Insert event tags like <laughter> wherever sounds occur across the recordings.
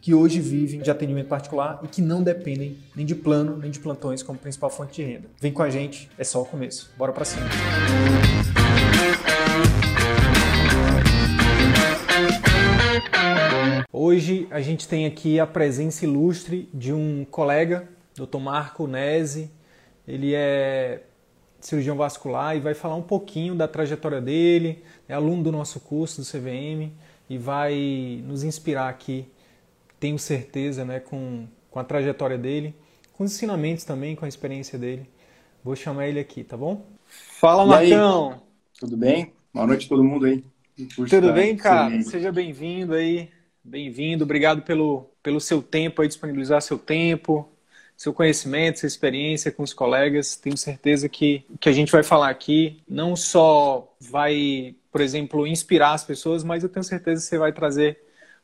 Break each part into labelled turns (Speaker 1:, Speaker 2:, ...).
Speaker 1: que hoje vivem de atendimento particular e que não dependem nem de plano nem de plantões como principal fonte de renda. Vem com a gente, é só o começo. Bora para cima. Hoje a gente tem aqui a presença ilustre de um colega, Dr. Marco Nese. Ele é cirurgião vascular e vai falar um pouquinho da trajetória dele, é aluno do nosso curso do CVM e vai nos inspirar aqui tenho certeza, né, com, com a trajetória dele, com os ensinamentos também, com a experiência dele. Vou chamar ele aqui, tá bom? Fala, e Marcão! Aí?
Speaker 2: Tudo bem? Boa noite a todo mundo aí.
Speaker 1: Tudo bem, cara? Seja bem-vindo aí. Bem-vindo. Obrigado pelo, pelo seu tempo aí, disponibilizar seu tempo, seu conhecimento, sua experiência com os colegas. Tenho certeza que o que a gente vai falar aqui não só vai, por exemplo, inspirar as pessoas, mas eu tenho certeza que você vai trazer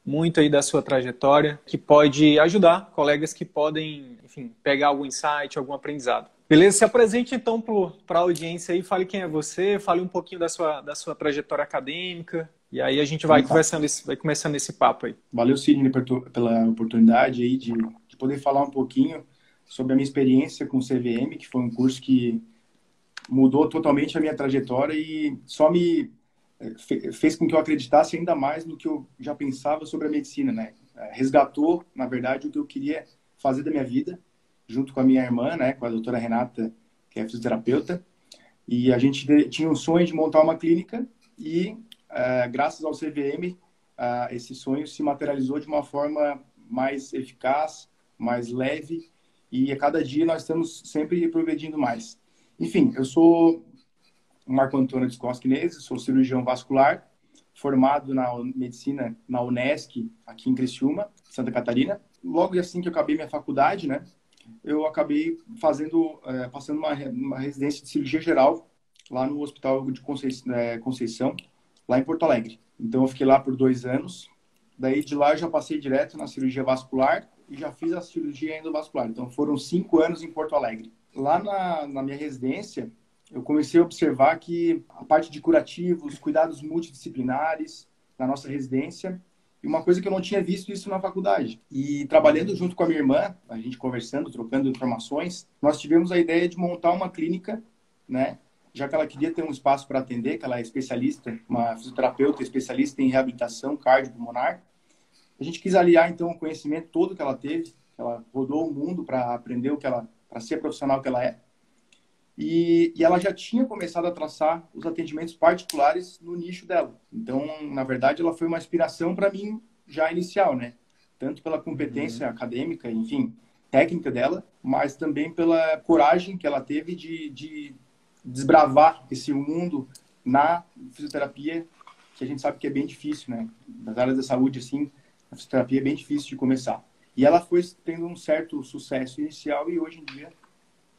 Speaker 1: muito aí da sua trajetória, que pode ajudar colegas que podem, enfim, pegar algum insight, algum aprendizado. Beleza? Se apresente então para a audiência aí, fale quem é você, fale um pouquinho da sua, da sua trajetória acadêmica, e aí a gente vai, conversando esse, vai começando esse papo aí.
Speaker 2: Valeu, Sidney, pela oportunidade aí de, de poder falar um pouquinho sobre a minha experiência com o CVM, que foi um curso que mudou totalmente a minha trajetória e só me fez com que eu acreditasse ainda mais no que eu já pensava sobre a medicina, né? É, resgatou, na verdade, o que eu queria fazer da minha vida, junto com a minha irmã, né, com a doutora Renata, que é fisioterapeuta, e a gente tinha um sonho de montar uma clínica e, uh, graças ao CVM, uh, é, esse sonho se materializou de uma forma mais eficaz, mais leve, e a cada dia nós estamos sempre progredindo mais. Enfim, eu sou Marco Antônio Descosquinese, sou cirurgião vascular, formado na medicina na Unesc, aqui em Criciúma, Santa Catarina. Logo assim que eu acabei minha faculdade, né, eu acabei fazendo, é, passando uma, uma residência de cirurgia geral lá no Hospital de Conceição, é, Conceição, lá em Porto Alegre. Então eu fiquei lá por dois anos. Daí de lá eu já passei direto na cirurgia vascular e já fiz a cirurgia endovascular. Então foram cinco anos em Porto Alegre. Lá na, na minha residência, eu comecei a observar que a parte de curativos, cuidados multidisciplinares na nossa residência, e uma coisa que eu não tinha visto isso na faculdade. E trabalhando junto com a minha irmã, a gente conversando, trocando informações, nós tivemos a ideia de montar uma clínica, né? Já que ela queria ter um espaço para atender, que ela é especialista, uma fisioterapeuta especialista em reabilitação cardiopulmonar. A gente quis aliar então o conhecimento todo que ela teve, ela rodou o mundo para aprender o que ela, para ser profissional que ela é, e, e, ela já tinha começado a traçar os atendimentos particulares no nicho dela. Então, na verdade, ela foi uma inspiração para mim já inicial, né? Tanto pela competência uhum. acadêmica, enfim, técnica dela, mas também pela coragem que ela teve de, de desbravar esse mundo na fisioterapia, que a gente sabe que é bem difícil, né? Nas áreas da saúde, assim, a fisioterapia é bem difícil de começar. E ela foi tendo um certo sucesso inicial e hoje em dia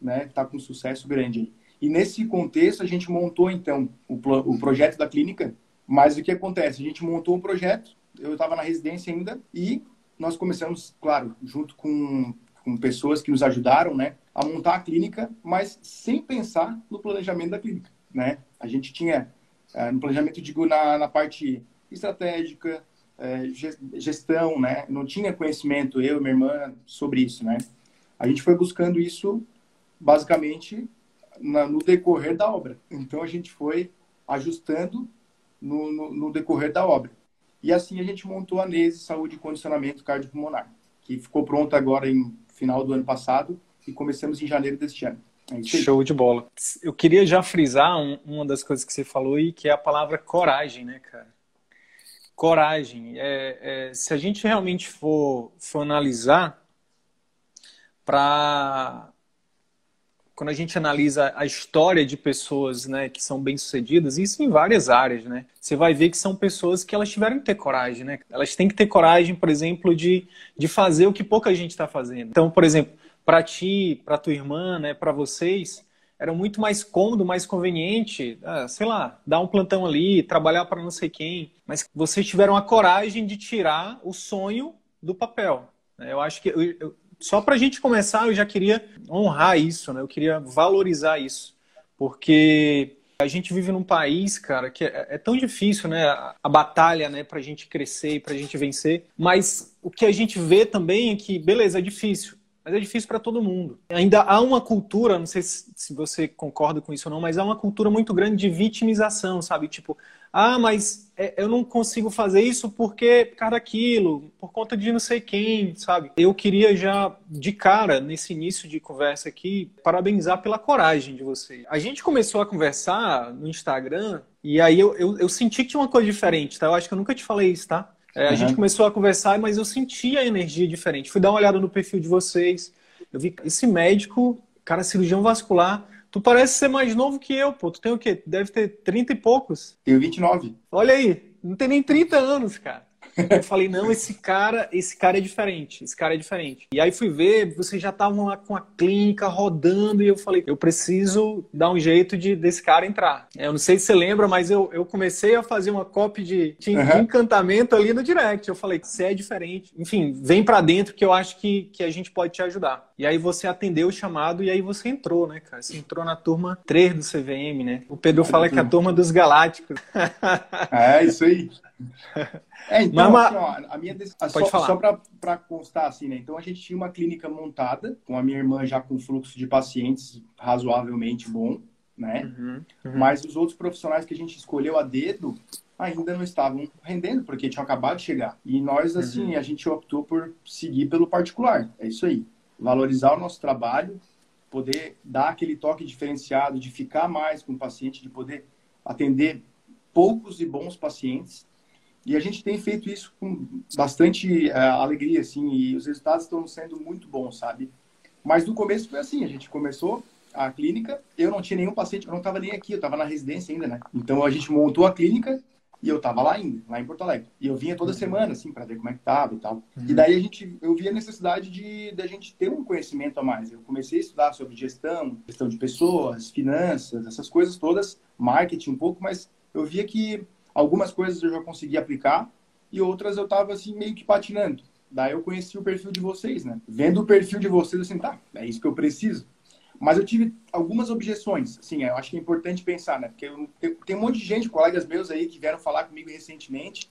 Speaker 2: né, está com sucesso grande. E nesse contexto, a gente montou, então, o, o projeto da clínica, mas o que acontece? A gente montou um projeto, eu estava na residência ainda, e nós começamos, claro, junto com, com pessoas que nos ajudaram, né, a montar a clínica, mas sem pensar no planejamento da clínica, né? A gente tinha, é, no planejamento, digo, na, na parte estratégica, é, gestão, né? Não tinha conhecimento, eu e minha irmã, sobre isso, né? A gente foi buscando isso basicamente na, no decorrer da obra. Então a gente foi ajustando no, no, no, decorrer da obra. E assim a gente montou a NESE Saúde e Condicionamento Cardiopulmonar, que ficou pronta agora em final do ano passado e começamos em janeiro deste ano.
Speaker 1: É Show de bola. Eu queria já frisar um, uma das coisas que você falou aí, que é a palavra coragem, né, cara? Coragem. É, é, se a gente realmente for, for analisar, para quando a gente analisa a história de pessoas né, que são bem-sucedidas, isso em várias áreas, né? Você vai ver que são pessoas que elas tiveram que ter coragem, né? Elas têm que ter coragem, por exemplo, de, de fazer o que pouca gente está fazendo. Então, por exemplo, para ti, para tua irmã, né, para vocês, era muito mais cômodo, mais conveniente, ah, sei lá, dar um plantão ali, trabalhar para não sei quem. Mas vocês tiveram a coragem de tirar o sonho do papel. Eu acho que eu, eu, só para a gente começar, eu já queria honrar isso, né? Eu queria valorizar isso, porque a gente vive num país, cara, que é, é tão difícil, né? A, a batalha, né, para a gente crescer e para a gente vencer. Mas o que a gente vê também é que, beleza, é difícil, mas é difícil para todo mundo. Ainda há uma cultura, não sei se você concorda com isso ou não, mas há uma cultura muito grande de vitimização, sabe? Tipo, ah, mas é, eu não consigo fazer isso porque por causa daquilo, por conta de não sei quem, sabe? Eu queria já, de cara, nesse início de conversa aqui, parabenizar pela coragem de você. A gente começou a conversar no Instagram e aí eu, eu, eu senti que tinha uma coisa diferente, tá? Eu acho que eu nunca te falei isso, tá? É, a uhum. gente começou a conversar, mas eu senti a energia diferente. Fui dar uma olhada no perfil de vocês. Eu vi esse médico, cara, cirurgião vascular, Tu parece ser mais novo que eu, pô. Tu tem o quê? Deve ter 30 e poucos.
Speaker 2: Tenho 29.
Speaker 1: Olha aí, não tem nem 30 anos, cara. Eu falei, não, esse cara, esse cara é diferente, esse cara é diferente. E aí fui ver, vocês já estavam lá com a clínica rodando e eu falei, eu preciso dar um jeito de desse cara entrar. Eu não sei se você lembra, mas eu, eu comecei a fazer uma copy de, de uhum. encantamento ali no direct. Eu falei, você é diferente. Enfim, vem para dentro que eu acho que, que a gente pode te ajudar. E aí você atendeu o chamado e aí você entrou, né, cara? Você entrou na turma 3 do CVM, né? O Pedro fala que é a turma dos galácticos. <laughs>
Speaker 2: É, isso aí. <laughs> É, então, Mas, assim, ó, a minha decisão,
Speaker 1: Pode
Speaker 2: só,
Speaker 1: falar.
Speaker 2: só para constar, assim, né? Então, a gente tinha uma clínica montada, com a minha irmã já com fluxo de pacientes razoavelmente bom, né? Uhum, uhum. Mas os outros profissionais que a gente escolheu a dedo ainda não estavam rendendo, porque tinham acabado de chegar. E nós, assim, uhum. a gente optou por seguir pelo particular. É isso aí. Valorizar o nosso trabalho, poder dar aquele toque diferenciado, de ficar mais com o paciente, de poder atender poucos e bons pacientes e a gente tem feito isso com bastante uh, alegria, assim, e os resultados estão sendo muito bons, sabe? Mas no começo foi assim, a gente começou a clínica, eu não tinha nenhum paciente, eu não estava nem aqui, eu estava na residência ainda, né? Então a gente montou a clínica e eu estava lá ainda, lá em Porto Alegre. E eu vinha toda uhum. semana, assim, para ver como é que tava e tal. Uhum. E daí a gente, eu vi a necessidade de, de a gente ter um conhecimento a mais. Eu comecei a estudar sobre gestão, gestão de pessoas, finanças, essas coisas todas, marketing um pouco, mas eu via que Algumas coisas eu já consegui aplicar e outras eu tava assim meio que patinando. Daí eu conheci o perfil de vocês, né? Vendo o perfil de vocês, assim, tá, é isso que eu preciso. Mas eu tive algumas objeções, assim, eu acho que é importante pensar, né? Porque eu, tem, tem um monte de gente, colegas meus aí, que vieram falar comigo recentemente,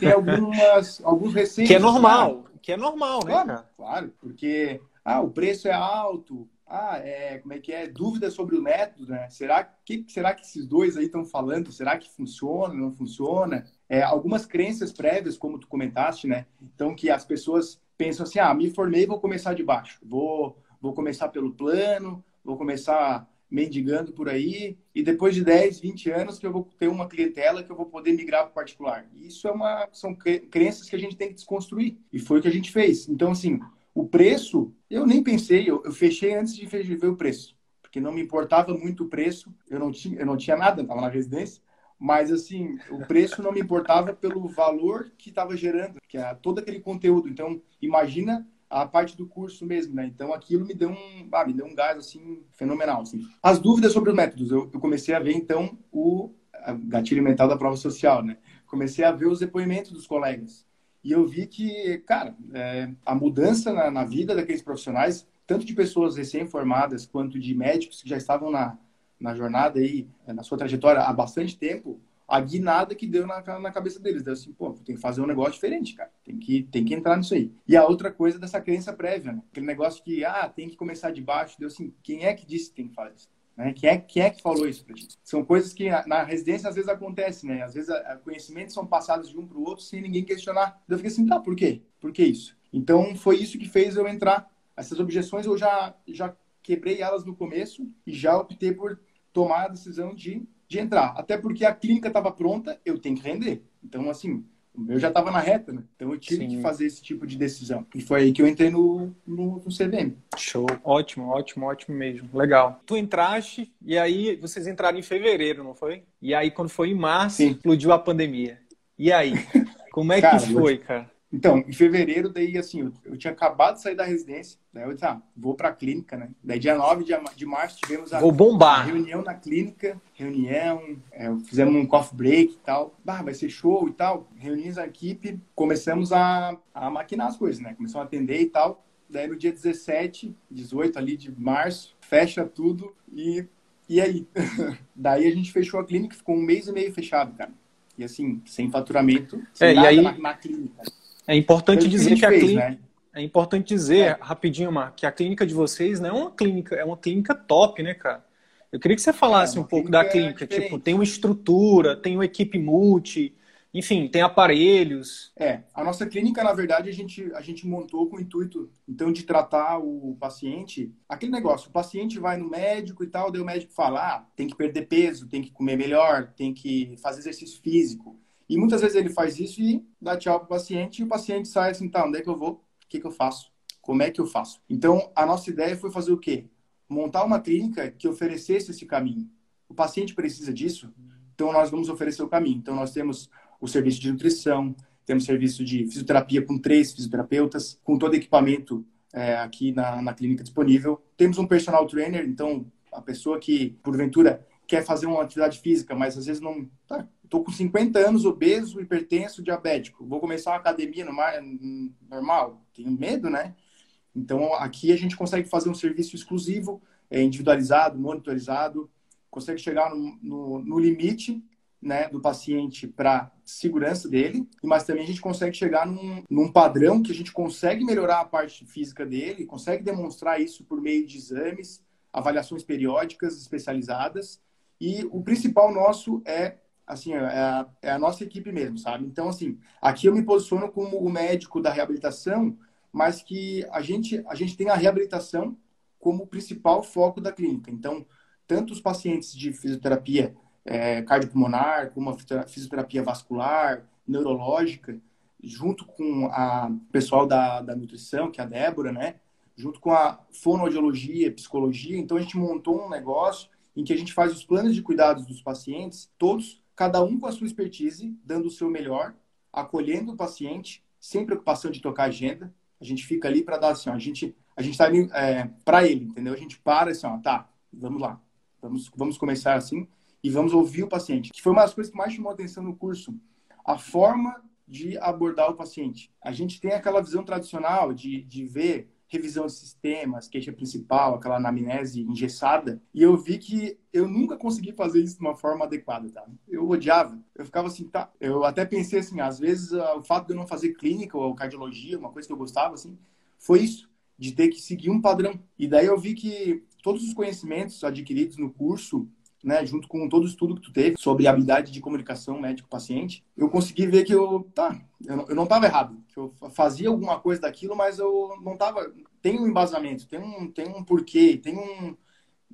Speaker 2: tem algumas, <laughs> alguns receios.
Speaker 1: Que é normal, assim, que é normal, né?
Speaker 2: Claro, claro, porque, ah, o preço é alto, ah, é, como é que é? Dúvidas sobre o método, né? Será que será que esses dois aí estão falando? Será que funciona, não funciona? É, algumas crenças prévias, como tu comentaste, né? Então que as pessoas pensam assim: "Ah, me formei, vou começar de baixo. Vou vou começar pelo plano, vou começar mendigando por aí e depois de 10, 20 anos que eu vou ter uma clientela que eu vou poder migrar para particular. Isso é uma são crenças que a gente tem que desconstruir e foi o que a gente fez. Então assim, o preço, eu nem pensei, eu, eu fechei antes de ver o preço, porque não me importava muito o preço, eu não tinha, eu não tinha nada, estava na residência, mas assim, o preço não me importava pelo valor que estava gerando, que é todo aquele conteúdo. Então, imagina a parte do curso mesmo, né? Então, aquilo me deu um, ah, me deu um gás assim fenomenal, assim. As dúvidas sobre os métodos, eu, eu comecei a ver então o gatilho mental da prova social, né? Comecei a ver os depoimentos dos colegas. E eu vi que, cara, é, a mudança na, na, vida daqueles profissionais, tanto de pessoas recém-formadas quanto de médicos que já estavam na, na jornada aí, é, na sua trajetória há bastante tempo, a guinada que deu na, na cabeça deles. Deu assim, pô, tem que fazer um negócio diferente, cara. Tem que, tem que entrar nisso aí. E a outra coisa dessa crença prévia, né? Aquele negócio que, ah, tem que começar de baixo. Deu assim, quem é que disse que tem que fazer isso? Né? Quem, é, quem é que falou isso para ti? São coisas que na residência às vezes acontecem, né? Às vezes a, a conhecimentos são passados de um para o outro sem ninguém questionar. Eu fiquei assim, tá, por quê? Por que isso? Então foi isso que fez eu entrar. Essas objeções eu já, já quebrei elas no começo e já optei por tomar a decisão de, de entrar. Até porque a clínica estava pronta, eu tenho que render. Então, assim, O meu já estava na reta, né? Então eu tive Sim. que fazer esse tipo de decisão. E foi aí que eu entrei no, no, no CVM.
Speaker 1: Show. Ótimo, ótimo, ótimo mesmo. Legal. Tu entraste e aí vocês entraram em fevereiro, não foi? E aí quando foi em março, Sim. explodiu a pandemia. E aí? <laughs> Como é cara, que foi, cara?
Speaker 2: Então, em fevereiro, daí, assim, eu, eu, tinha acabado de sair da residência, daí eu disse, ah, vou pra clínica, né? Daí, dia 9 de, de março, tivemos a. A reunião na clínica, reunião, é, fizemos um coffee break e tal, bah, vai ser show e tal, reunimos a equipe, começamos a, a maquinar as coisas, né? Começamos a atender e tal, daí no dia 17, 18 ali de março, fecha tudo e, e aí? <laughs> daí a gente fechou a clínica, ficou um mês e meio fechado, cara. E assim, sem faturamento, sem
Speaker 1: é, nada e aí... na, na clínica. É importante dizer que, a, fez, clínica. Né? É importante dizer, é. rapidinho, Mar, que a clínica de vocês não é uma clínica, é uma clínica top, né, cara? Eu queria que você falasse é, um pouco da clínica. Tipo, tem uma estrutura, tem uma equipe multi, enfim, tem aparelhos.
Speaker 2: É, a nossa clínica, na verdade, a gente, a gente montou com o intuito, então, de tratar o paciente. Aquele negócio, o paciente vai no médico e tal, daí o médico fala, ah, tem que perder peso, tem que comer melhor, tem que fazer exercício físico. E muitas vezes ele faz isso e dá tchau para o paciente e o paciente sai assim, tá, onde é que eu vou? O que, que eu faço? Como é que eu faço? Então, a nossa ideia foi fazer o quê? Montar uma clínica que oferecesse esse caminho. O paciente precisa disso, então nós vamos oferecer o caminho. Então, nós temos o serviço de nutrição, temos serviço de fisioterapia com três fisioterapeutas, com todo equipamento é, aqui na, na clínica disponível. Temos um personal trainer, então a pessoa que, porventura, quer fazer uma atividade física, mas às vezes não. Tá, Estou com 50 anos, obeso, hipertenso, diabético. Vou começar uma academia normal? Tenho medo, né? Então, aqui a gente consegue fazer um serviço exclusivo, é, individualizado, monitorizado, consegue chegar no, no, no limite né, do paciente para segurança dele, mas também a gente consegue chegar num, num, padrão que a gente consegue melhorar a parte física dele, consegue demonstrar isso por meio de exames, avaliações periódicas especializadas, e o principal nosso é assim, é a, é a, nossa equipe mesmo, sabe? Então, assim, aqui eu me posiciono como o médico da reabilitação, mas que a gente, a gente tem a reabilitação como principal foco da clínica. Então, tanto os pacientes de fisioterapia é, cardiopulmonar, como a fisioterapia vascular, neurológica, junto com a pessoal da, da nutrição, que é a Débora, né? Junto com a fonoaudiologia, psicologia. Então, a gente montou um negócio em que a gente faz os planos de cuidados dos pacientes, todos cada um com a sua expertise, dando o seu melhor, acolhendo o paciente, sem preocupação de tocar agenda. A gente fica ali para dar assim, ó, a gente a gente está ali é, para ele, entendeu? A gente para assim, ó, tá, vamos lá, vamos vamos começar assim e vamos ouvir o paciente. Que foi uma das coisas que mais chamou a atenção no curso, a forma de abordar o paciente. A gente tem aquela visão tradicional de, de ver revisão de sistemas, queixa principal, aquela anamnese engessada. E eu vi que eu nunca consegui fazer isso de uma forma adequada, tá? Eu odiava. Eu ficava assim, tá? Eu até pensei assim, às vezes ah, o fato de eu não fazer clínica ou cardiologia, uma coisa que eu gostava, assim, foi isso, de ter que seguir um padrão. E daí eu vi que todos os conhecimentos adquiridos no curso né, junto com todo o estudo que tu teve sobre habilidade de comunicação médico-paciente, eu consegui ver que eu, tá, eu não estava errado, que eu fazia alguma coisa daquilo, mas eu não estava, tem um embasamento, tem um, tem um porquê, tem um,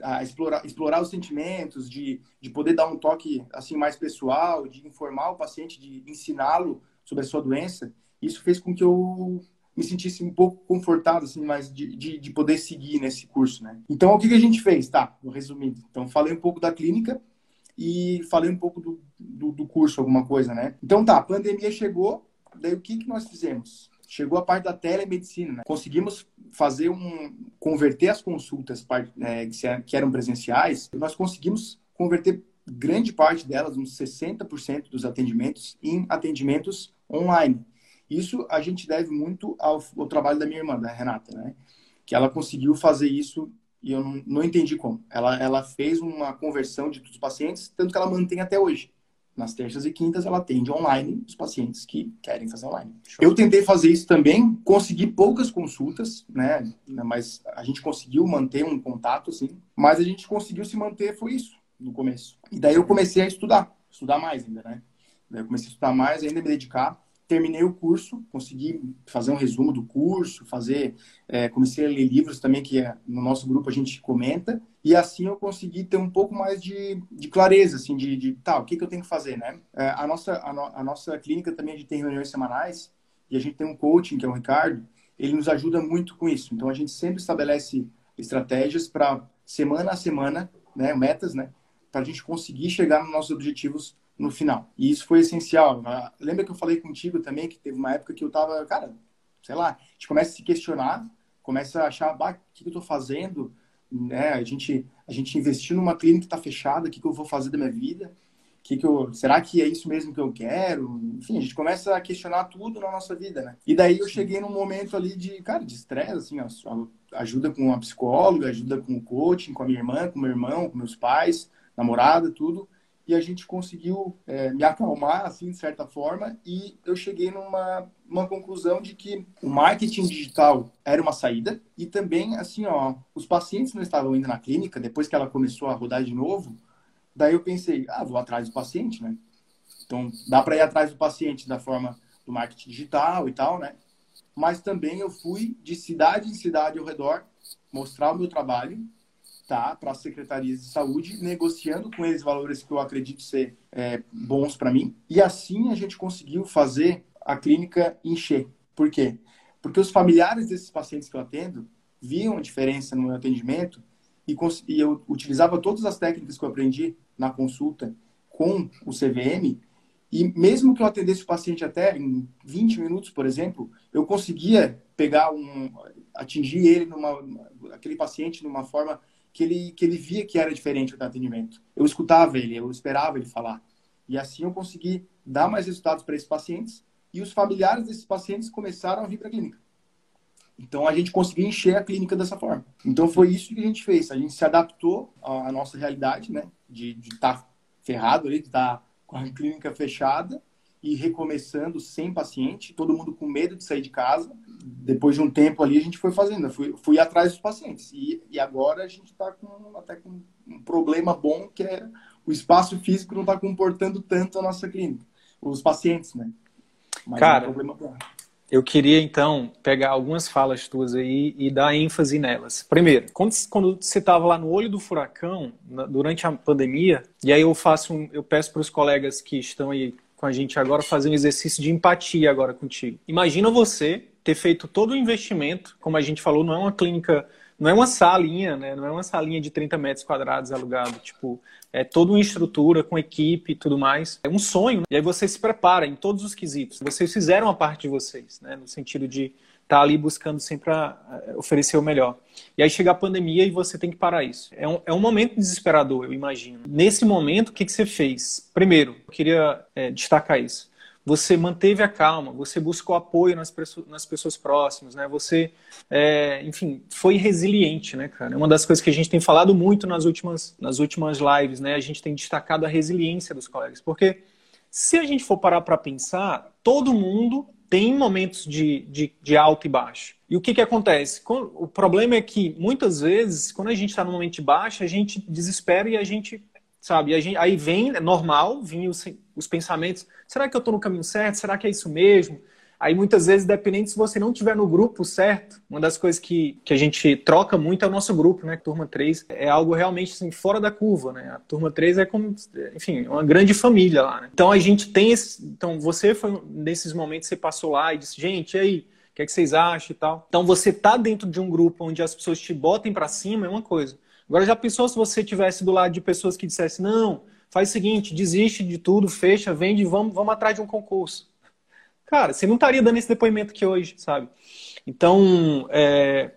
Speaker 2: a explorar, explorar os sentimentos, de, de poder dar um toque assim mais pessoal, de informar o paciente, de ensiná-lo sobre a sua doença, isso fez com que eu me sentisse um pouco confortável, assim, mais de, de, de, poder seguir nesse curso, né? Então, o que, que a gente fez? Tá, resumindo. Então, falei um pouco da clínica e falei um pouco do, do, do curso, alguma coisa, né? Então, tá, a pandemia chegou, daí o que, que nós fizemos? Chegou a parte da telemedicina, né? Conseguimos fazer um... converter as consultas é, que eram presenciais, nós conseguimos converter grande parte delas, uns 60% dos atendimentos, em atendimentos online. Isso a gente deve muito ao, ao, trabalho da minha irmã, da Renata, né? Que ela conseguiu fazer isso e eu não, não entendi como. Ela, ela fez uma conversão de todos os pacientes, tanto que ela mantém até hoje. Nas terças e quintas, ela atende online os pacientes que querem fazer online. Show. Eu tentei fazer isso também, consegui poucas consultas, né? Mas a gente conseguiu manter um contato, assim. Mas a gente conseguiu se manter, foi isso, no começo. E daí eu comecei a estudar, estudar mais ainda, né? Daí eu comecei a estudar mais, ainda me dedicar terminei o curso, consegui fazer um resumo do curso, fazer, é, comecei a ler livros também que é, no nosso grupo a gente comenta e assim eu consegui ter um pouco mais de, de clareza, assim, de, de tá, o que, que eu tenho que fazer, né? É, a nossa a, no, a, nossa clínica também a gente tem reuniões semanais e a gente tem um coaching que é o Ricardo, ele nos ajuda muito com isso. Então a gente sempre estabelece estratégias para semana a semana, né, metas, né, para a gente conseguir chegar nos nossos objetivos no final. E isso foi essencial. Ah, lembra que eu falei contigo também que teve uma época que eu tava, cara, sei lá, a gente começa a se questionar, começa a achar, bah, o que eu tô fazendo? Né? A gente a gente investiu numa clínica que está fechada, o que, que eu vou fazer da minha vida? Que que eu, será que é isso mesmo que eu quero? Enfim, a gente começa a questionar tudo na nossa vida, né? E daí eu cheguei num momento ali de, cara, de estresse, assim, ó, ajuda com uma psicóloga, ajuda com o coaching, com a minha irmã, com meu irmão, com meus pais, namorada, tudo e a gente conseguiu é, me acalmar, assim, de certa forma, e eu cheguei numa uma conclusão de que o marketing digital era uma saída e também, assim, ó, os pacientes não estavam indo na clínica, depois que ela começou a rodar de novo, daí eu pensei, ah, vou atrás do paciente, né? Então, dá para ir atrás do paciente da forma do marketing digital e tal, né? Mas também eu fui de cidade em cidade ao redor mostrar o meu trabalho tá, para as secretarias de saúde, negociando com eles valores que eu acredito ser é, bons para mim. E assim a gente conseguiu fazer a clínica encher. Por quê? Porque os familiares desses pacientes que eu atendo viam a diferença no meu atendimento e, e eu utilizava todas as técnicas que eu aprendi na consulta com o CVM e mesmo que eu atendesse o paciente até em 20 minutos, por exemplo, eu conseguia pegar um atingir ele numa aquele paciente numa forma que ele, que ele via que era diferente o atendimento. Eu escutava ele, eu esperava ele falar. E assim eu consegui dar mais resultados para esses pacientes e os familiares desses pacientes começaram a vir para a clínica. Então a gente conseguiu encher a clínica dessa forma. Então foi isso que a gente fez. A gente se adaptou à nossa realidade, né? De estar tá ferrado ali, de estar tá com a clínica fechada e recomeçando sem paciente, todo mundo com medo de sair de casa depois de um tempo ali, a gente foi fazendo. Eu fui, fui atrás dos pacientes. E, e agora a gente está com até com um problema bom, que é o espaço físico não está comportando tanto a nossa clínica. Os pacientes, né?
Speaker 1: Mas Cara, é um problema bom. Eu queria, então, pegar algumas falas tuas aí e dar ênfase nelas. Primeiro, quando, quando você estava lá no olho do furacão, na, durante a pandemia, e aí eu faço um, eu peço para os colegas que estão aí com a gente agora fazer um exercício de empatia agora contigo. Imagina você ter feito todo o investimento, como a gente falou, não é uma clínica, não é uma salinha, né? Não é uma salinha de 30 metros quadrados alugado, tipo, é toda uma estrutura com equipe e tudo mais. É um sonho, né? e aí você se prepara em todos os quesitos. Vocês fizeram a parte de vocês, né? No sentido de estar tá ali buscando sempre oferecer o melhor. E aí chega a pandemia e você tem que parar isso. É um, é um momento desesperador, eu imagino. Nesse momento, o que, que você fez? Primeiro, eu queria é, destacar isso você manteve a calma, você buscou apoio nas, nas pessoas próximas, né? Você, é, enfim, foi resiliente, né, cara? É uma das coisas que a gente tem falado muito nas últimas, nas últimas lives, né? A gente tem destacado a resiliência dos colegas, porque se a gente for parar para pensar, todo mundo tem momentos de, de, de, alto e baixo. E o que, que acontece? O problema é que, muitas vezes, quando a gente está no momento de baixo, a gente desespera e a gente sabe? Gente, aí vem, é normal, vinham os, os, pensamentos, será que eu estou no caminho certo? Será que é isso mesmo? Aí muitas vezes, dependendo se você não estiver no grupo certo, uma das coisas que, que a gente troca muito é o nosso grupo, né? Turma 3 é algo realmente assim, fora da curva, né? A turma 3 é como, enfim, uma grande família lá, né? Então a gente tem esse. Então você foi nesses momentos, você passou lá e disse, gente, e aí? O que, é que vocês acham e tal? Então você tá dentro de um grupo onde as pessoas te botem para cima é uma coisa. Agora, já pensou se você tivesse do lado de pessoas que dissessem, não, faz o seguinte, desiste de tudo, fecha, vende, vamos, vamos atrás de um concurso. Cara, você não estaria dando esse depoimento aqui hoje, sabe? Então, é,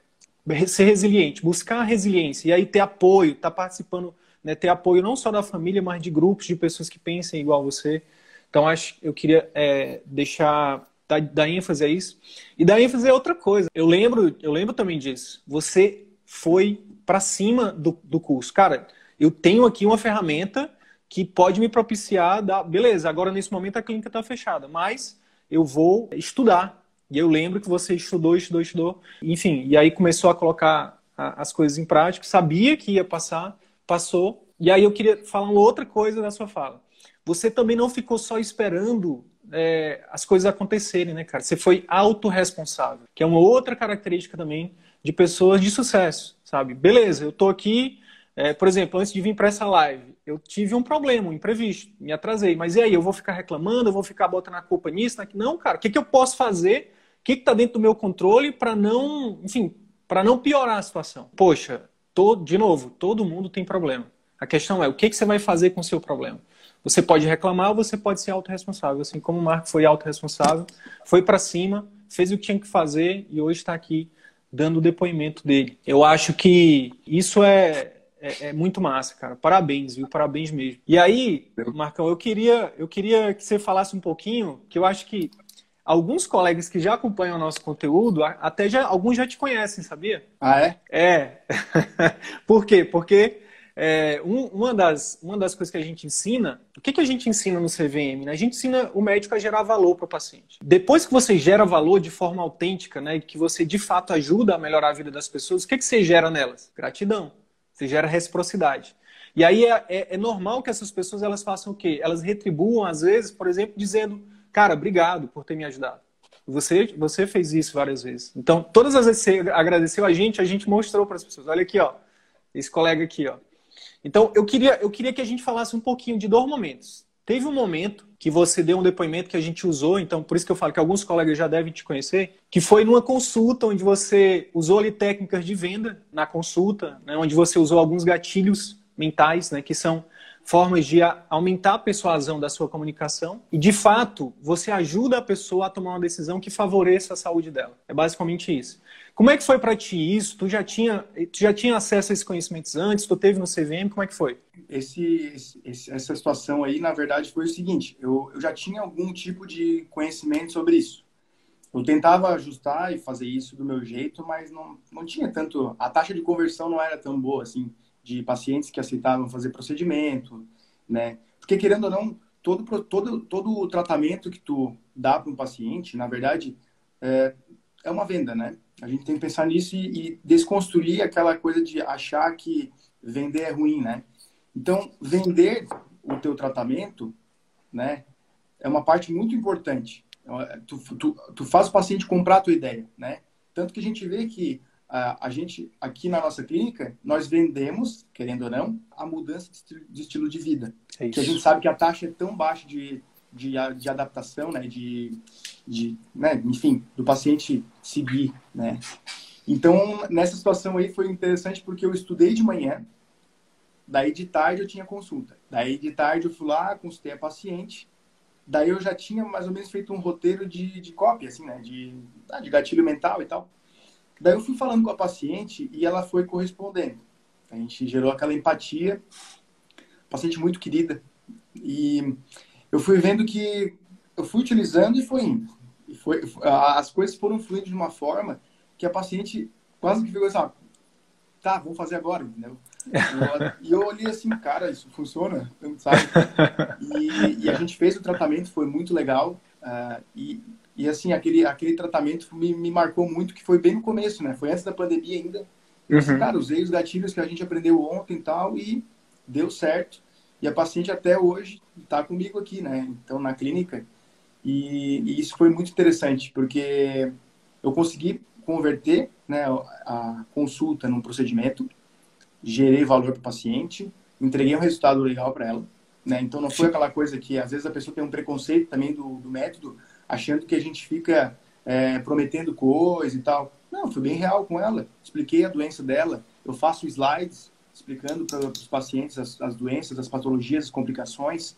Speaker 1: ser resiliente, buscar a resiliência e aí ter apoio, estar tá participando, né, ter apoio não só da família, mas de grupos de pessoas que pensem igual você. Então, acho, eu queria é, deixar dar, dar ênfase a isso. E dar ênfase a outra coisa. Eu lembro, eu lembro também disso. Você foi para cima do, do curso. Cara, eu tenho aqui uma ferramenta que pode me propiciar, dar, beleza, agora nesse momento a clínica está fechada, mas eu vou estudar. E eu lembro que você estudou, estudou, estudou. Enfim, e aí começou a colocar a, as coisas em prática, sabia que ia passar, passou. E aí eu queria falar uma outra coisa da sua fala. Você também não ficou só esperando é, as coisas acontecerem, né, cara? Você foi autorresponsável, que é uma outra característica também de pessoas de sucesso, sabe? Beleza, eu tô aqui, é, por exemplo, antes de vir para essa live, eu tive um problema, um imprevisto, me atrasei. Mas e aí, eu vou ficar reclamando, eu vou ficar botando a culpa nisso? Não, cara, o que, que eu posso fazer? O que está dentro do meu controle para não, enfim, para não piorar a situação? Poxa, todo, de novo, todo mundo tem problema. A questão é, o que, que você vai fazer com o seu problema? Você pode reclamar ou você pode ser autorresponsável. Assim como o Marco foi autorresponsável, foi para cima, fez o que tinha que fazer e hoje está aqui dando o depoimento dele. Eu acho que isso é, é, é, muito massa, cara. Parabéns, viu? Parabéns mesmo. E aí, Marcão, eu queria, eu queria que você falasse um pouquinho, que eu acho que alguns colegas que já acompanham o nosso conteúdo, até já, alguns já te conhecem, sabia?
Speaker 2: Ah, é?
Speaker 1: É. <laughs> Por quê? Porque é, um, uma, das, uma das coisas que a gente ensina, o que, que a gente ensina no CVM? Né? A gente ensina o médico a gerar valor para o paciente. Depois que você gera valor de forma autêntica, né, que você de fato ajuda a melhorar a vida das pessoas, o que, que você gera nelas? Gratidão. Você gera reciprocidade. E aí é, é, é, normal que essas pessoas elas façam o quê? Elas retribuam, às vezes, por exemplo, dizendo, cara, obrigado por ter me ajudado. Você, você fez isso várias vezes. Então, todas as vezes que você agradeceu a gente, a gente mostrou para as pessoas. Olha aqui, ó. Esse colega aqui, ó. Então, eu queria, eu queria que a gente falasse um pouquinho de dois momentos. Teve um momento que você deu um depoimento que a gente usou, então por isso que eu falo que alguns colegas já devem te conhecer, que foi numa consulta onde você usou ali técnicas de venda na consulta, né, onde você usou alguns gatilhos mentais, né, que são formas de aumentar a persuasão da sua comunicação e, de fato, você ajuda a pessoa a tomar uma decisão que favoreça a saúde dela. É basicamente isso. Como é que foi para ti isso? Tu já tinha, tu já tinha acesso a esses conhecimentos antes? Tu teve no CVM? Como é que foi?
Speaker 2: Esse, esse essa situação aí, na verdade, foi o seguinte: eu, eu já tinha algum tipo de conhecimento sobre isso. Eu tentava ajustar e fazer isso do meu jeito, mas não, não tinha tanto. A taxa de conversão não era tão boa assim, de pacientes que aceitavam fazer procedimento, né? Porque, querendo ou não, todo, todo, todo o tratamento que tu dá para um paciente, na verdade, é, é uma venda, né? A gente tem que pensar nisso e, e desconstruir aquela coisa de achar que vender é ruim, né? Então, vender o teu tratamento, né, é uma parte muito importante. Tu, tu, tu faz o paciente comprar a tua ideia, né? Tanto que a gente vê que a, a gente, aqui na nossa clínica, nós vendemos, querendo ou não, a mudança de estilo de, estilo de vida. É que a gente sabe que a taxa é tão baixa de, de, de adaptação, né, de, de né, enfim, do paciente seguir, né. Então, nessa situação aí foi interessante porque eu estudei de manhã, daí de tarde eu tinha consulta. Daí de tarde eu fui lá, consultei a paciente, daí eu já tinha mais ou menos feito um roteiro de, de cópia, assim, né, de, ah, de gatilho mental e tal. Daí eu fui falando com a paciente e ela foi correspondendo. A gente gerou aquela empatia, paciente muito querida. E eu fui vendo que eu fui utilizando e foi indo. E foi, as coisas foram fluindo de uma forma que a paciente quase que ficou assim, tá, vamos fazer agora, entendeu? <laughs> E eu olhei assim, cara, isso funciona, sabe? E, e a gente fez o tratamento, foi muito legal. Uh, e, e assim, aquele, aquele tratamento me, me marcou muito, que foi bem no começo, né? Foi antes da pandemia ainda. Uhum. Assim, cara, usei os gatilhos que a gente aprendeu ontem e tal, e deu certo. E a paciente até hoje está comigo aqui, né? Então, na clínica. E, e, isso foi muito interessante, porque eu consegui converter né, a consulta num procedimento, gerei valor para o paciente, entreguei um resultado legal para ela. Né? Então, não foi aquela coisa que, às vezes, a pessoa tem um preconceito também do, do método, achando que a gente fica é, prometendo coisa e tal. Não, fui bem real com ela. Expliquei a doença dela. Eu faço slides explicando para os pacientes as, as, doenças, as patologias, as complicações.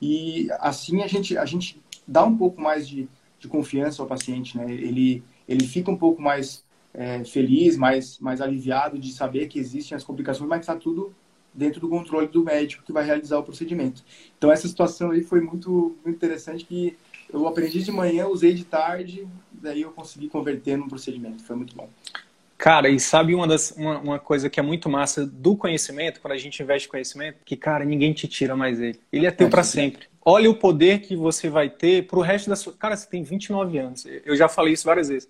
Speaker 2: E assim a gente, a gente dá um pouco mais de, de confiança ao paciente, né? Ele, ele fica um pouco mais é, feliz, mais, mais aliviado de saber que existem as complicações, mas está tudo dentro do controle do médico que vai realizar o procedimento. Então essa situação aí foi muito, muito interessante que eu aprendi de manhã, usei de tarde, daí eu consegui converter num procedimento. Foi muito bom.
Speaker 1: Cara, e sabe uma, das, uma, uma, coisa que é muito massa do conhecimento, quando a gente investe em conhecimento? Que, cara, ninguém te tira mais ele. Ele é teu é, para sempre. Olha o poder que você vai ter pro resto da sua. Cara, você tem 29 anos. Eu já falei isso várias vezes.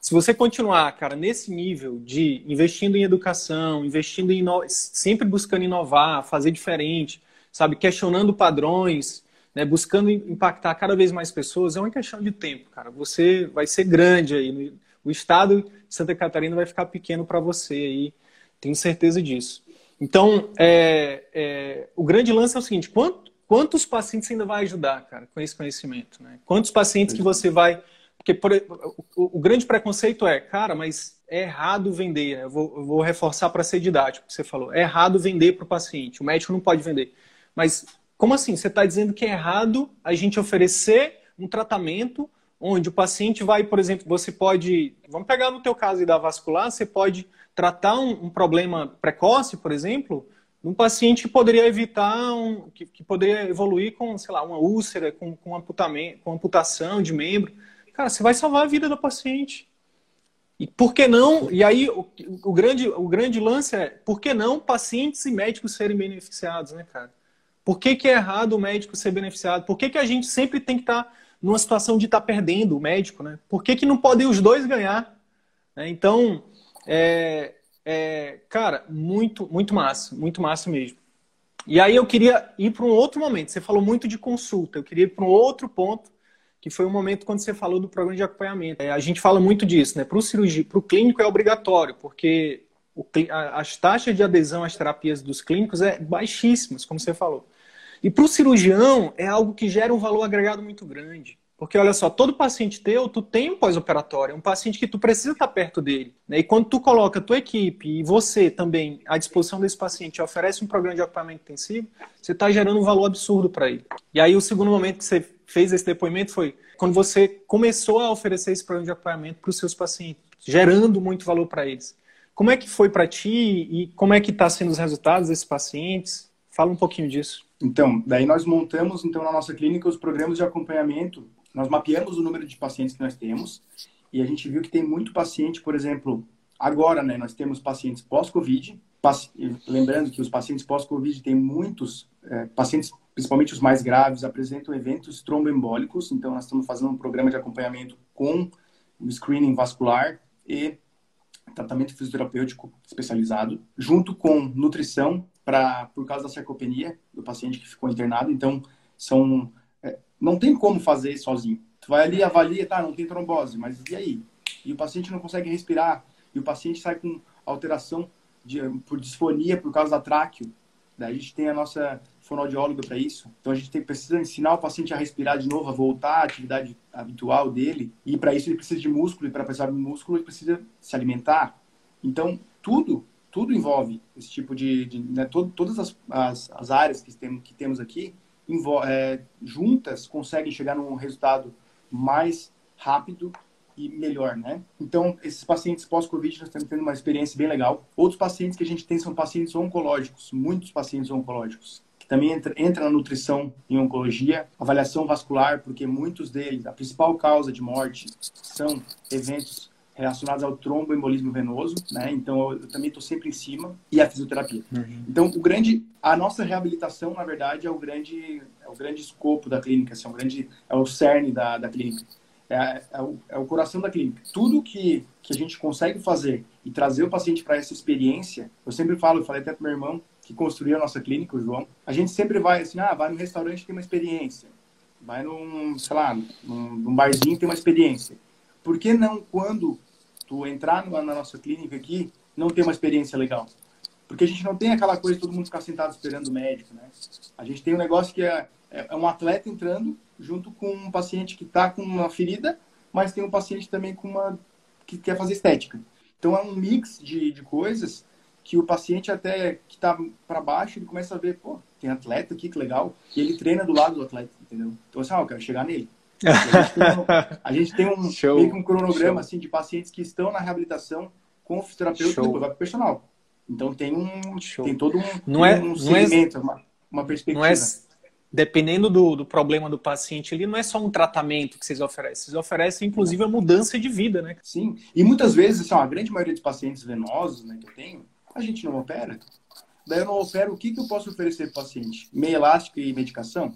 Speaker 1: Se você continuar, cara, nesse nível de investindo em educação, investindo em ino... sempre buscando inovar, fazer diferente, sabe, questionando padrões, né, buscando impactar cada vez mais pessoas, é uma questão de tempo, cara. Você vai ser grande aí. O estado Santa Catarina vai ficar pequeno para você aí, tenho certeza disso. Então, é, é, o grande lance é o seguinte: quanto, quantos pacientes você ainda vai ajudar, cara, com esse conhecimento? Né? Quantos pacientes que você vai. Porque por, o, o, grande preconceito é, cara, mas é errado vender. Eu vou, eu vou reforçar para ser didático, que você falou. É errado vender para o paciente. O médico não pode vender. Mas como assim? Você está dizendo que é errado a gente oferecer um tratamento onde o paciente vai, por exemplo, você pode, vamos pegar no teu caso da vascular, você pode tratar um, um problema precoce, por exemplo, um paciente que poderia evitar, um, que, que, poderia evoluir com, sei lá, uma úlcera, com, com, amputamento, com amputação de membro. Cara, você vai salvar a vida do paciente. E por que não? E aí o, o, grande, o grande lance é por que não pacientes e médicos serem beneficiados, né, cara? Por que, que é errado o médico ser beneficiado? Por que, que a gente sempre tem que estar tá numa situação de estar tá perdendo o médico, né? Por que, que não podem os dois ganhar? É, então, é, é, cara, muito, muito massa, muito massa mesmo. E aí eu queria ir para um outro momento. Você falou muito de consulta, eu queria ir para um outro ponto, que foi o um momento quando você falou do programa de acompanhamento. É, a gente fala muito disso, né? Para o cirurgia, para o clínico é obrigatório, porque o, as taxas de adesão às terapias dos clínicos é baixíssimas, como você falou. E para o cirurgião é algo que gera um valor agregado muito grande. Porque olha só, todo paciente teu, tu tem um pós-operatório, é um paciente que tu precisa estar perto dele. Né? E quando tu coloca a tua equipe e você também à disposição desse paciente e oferece um programa de acompanhamento intensivo, você está gerando um valor absurdo para ele. E aí o segundo momento que você fez esse depoimento foi quando você começou a oferecer esse programa de acompanhamento para os seus pacientes, gerando muito valor para eles. Como é que foi para ti e como é que está sendo os resultados desses pacientes? Fala um pouquinho disso.
Speaker 2: Então, daí nós montamos então na nossa clínica os programas de acompanhamento. Nós mapeamos o número de pacientes que nós temos e a gente viu que tem muito paciente, por exemplo, agora, né, nós temos pacientes pós-Covid. Paci... Lembrando que os pacientes pós-Covid têm muitos é, pacientes, principalmente os mais graves, apresentam eventos tromboembólicos. Então, nós estamos fazendo um programa de acompanhamento com o screening vascular e tratamento fisioterapêutico especializado, junto com nutrição por causa da sarcopenia do paciente que ficou internado. Então, são é, não tem como fazer sozinho. Tu vai ali, avalia, tá, não tem trombose, mas e aí? E o paciente não consegue respirar, e o paciente sai com alteração de, por disfonia por causa da tráqueo. Daí a gente tem a nossa fonoaudióloga para isso. Então a gente tem, precisa ensinar o paciente a respirar de novo, a voltar à atividade habitual dele. E para isso ele precisa de músculo, e para precisar de músculo ele precisa se alimentar. Então tudo tudo envolve esse tipo de, de né, todas as, as, as, áreas que, que temos aqui é, juntas conseguem chegar num resultado mais rápido e melhor, né? Então, esses pacientes pós-Covid, nós estamos tendo uma experiência bem legal. Outros pacientes que a gente tem são pacientes oncológicos, muitos pacientes oncológicos, que também entra, entra na nutrição em oncologia, avaliação vascular, porque muitos deles, a principal causa de morte são eventos relacionados ao tromboembolismo venoso, né? Então eu, também estou sempre em cima e a fisioterapia. Uhum. Então o grande, a nossa reabilitação na verdade é o grande, é o grande escopo da clínica, assim, é o grande, é o cerne da, da clínica, é, é, o, é o coração da clínica. Tudo que que a gente consegue fazer e trazer o paciente para essa experiência, eu sempre falo, eu falei até para meu irmão que construiu a nossa clínica, o João, a gente sempre vai assim, ah, vai no restaurante tem uma experiência, vai num, sei lá, num, num barzinho tem uma experiência. Por que não quando tu entrar na nossa clínica aqui, não ter uma experiência legal. Porque a gente não tem aquela coisa de todo mundo ficar sentado esperando o médico, né? A gente tem um negócio que é, é um atleta entrando junto com um paciente que está com uma ferida, mas tem um paciente também com uma que quer fazer estética. Então é um mix de, de coisas que o paciente até que está para baixo, ele começa a ver, pô, tem atleta aqui, que legal, e ele treina do lado do atleta, entendeu? Então assim, ah, eu quero chegar nele. <laughs> A gente tem um, show, meio que um cronograma assim, de pacientes que estão na reabilitação com o fisioterapeuta e depois vai para o personal. Então tem um show. tem todo um,
Speaker 1: não é,
Speaker 2: um
Speaker 1: não é,
Speaker 2: uma, uma perspectiva.
Speaker 1: Não é, dependendo do, do problema do paciente ali, não é só um tratamento que vocês oferecem, vocês oferecem inclusive a mudança de vida, né?
Speaker 2: Sim, e muitas vezes, assim, a grande maioria dos pacientes venosos né, que eu tenho, a gente não opera. Daí eu não opero, o que, que eu posso oferecer para o paciente? Meia elástica e medicação?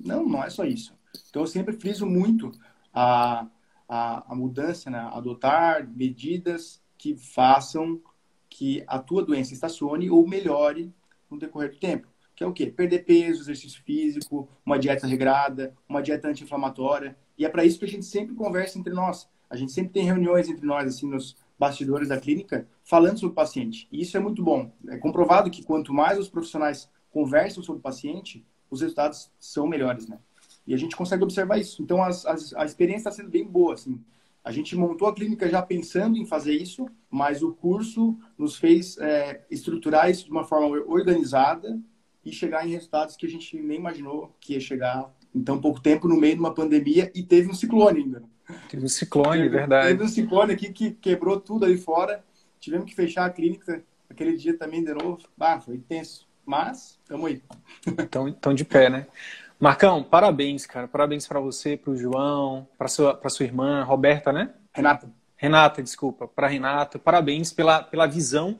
Speaker 2: Não, não é só isso. Então, eu sempre friso muito a, a, a mudança, né? adotar medidas que façam que a tua doença estacione ou melhore no decorrer do tempo. que é o quê? Perder peso, exercício físico, uma dieta regrada, uma dieta anti-inflamatória. E é para isso que a gente sempre conversa entre nós. A gente sempre tem reuniões entre nós, assim, nos bastidores da clínica, falando sobre o paciente. E isso é muito bom. É comprovado que quanto mais os profissionais conversam sobre o paciente, os resultados são melhores, né? E a gente consegue observar isso. Então, as, as, a experiência está sendo bem boa, assim. A gente montou a clínica já pensando em fazer isso, mas o curso nos fez é, estruturar isso de uma forma organizada e chegar em resultados que a gente nem imaginou que ia chegar em tão pouco tempo no meio de uma pandemia e teve um ciclone ainda.
Speaker 1: Teve um ciclone, teve, verdade.
Speaker 2: Teve um ciclone aqui que quebrou tudo ali fora. Tivemos que fechar a clínica aquele dia também de novo. Ah, foi tenso. Mas, estamos aí.
Speaker 1: Então de pé, né? Marcão, parabéns, cara. Parabéns para você, para o João, para sua, para sua irmã, Roberta, né?
Speaker 2: Renata.
Speaker 1: Renata, desculpa. Para Renata. Parabéns pela, pela visão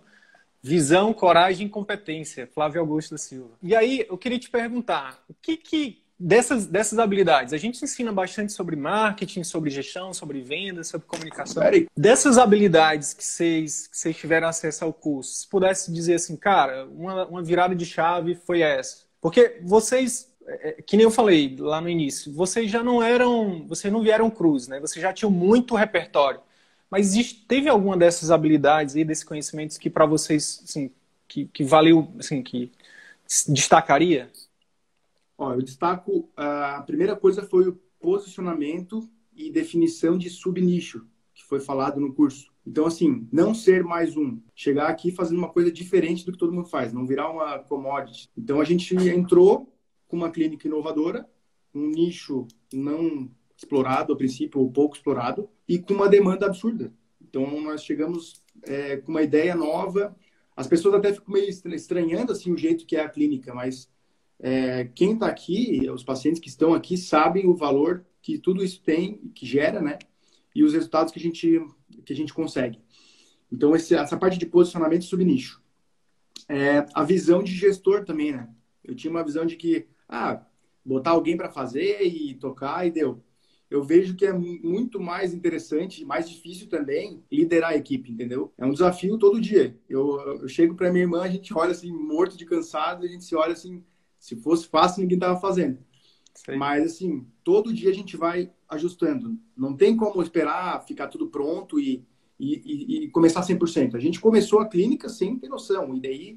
Speaker 1: Visão, coragem e competência, Flávio Augusto da Silva. E aí, eu queria te perguntar, o que que dessas, dessas habilidades, a gente ensina bastante sobre marketing, sobre gestão, sobre vendas, sobre comunicação. Dessas habilidades que vocês, que vocês tiveram acesso ao curso, se pudesse dizer assim, cara, uma, uma virada de chave foi essa. Porque vocês, é, é, que nem eu falei lá no início, vocês já não eram, vocês não vieram cruz, né? Vocês já tinham muito repertório. Mas existe, teve alguma dessas habilidades e desses conhecimentos que para vocês, assim, que, que valeu, assim, que destacaria?
Speaker 2: Ó, eu destaco, a primeira coisa foi o posicionamento e definição de subnicho, que foi falado no curso. Então, assim, não ser mais um. Chegar aqui fazendo uma coisa diferente do que todo mundo faz, não virar uma commodity. Então, a gente entrou com uma clínica inovadora, um nicho não explorado a princípio, ou pouco explorado, e com uma demanda absurda. Então, nós chegamos é, com uma ideia nova. As pessoas até ficam meio estranhando assim o jeito que é a clínica, mas é, quem está aqui, os pacientes que estão aqui, sabem o valor que tudo isso tem, que gera, né? E os resultados que a gente, que a gente consegue. Então, esse, essa parte de posicionamento subnicho. É, a visão de gestor também, né? Eu tinha uma visão de que, ah, botar alguém para fazer e tocar e deu eu vejo que é muito mais interessante, mais difícil também, liderar a equipe, entendeu? É um desafio todo dia. Eu, eu chego para minha irmã, a gente olha assim, morto de cansado, a gente se olha assim, se fosse fácil, ninguém tava fazendo. Sei. Mas, assim, todo dia a gente vai ajustando. Não tem como esperar ficar tudo pronto e, e, e começar 100%. A gente começou a clínica sem ter noção. E daí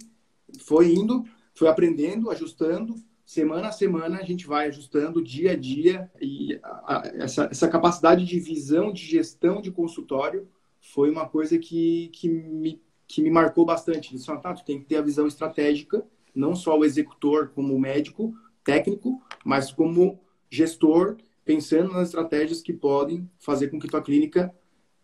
Speaker 2: foi indo, foi aprendendo, ajustando semana a semana a gente vai ajustando dia a dia e a, a, essa, essa capacidade de visão, de gestão de consultório foi uma coisa que, que, me, que me marcou bastante. Disse, ah, tá, tu tem que ter a visão estratégica, não só o executor como médico, técnico, mas como gestor, pensando nas estratégias que podem fazer com que tua clínica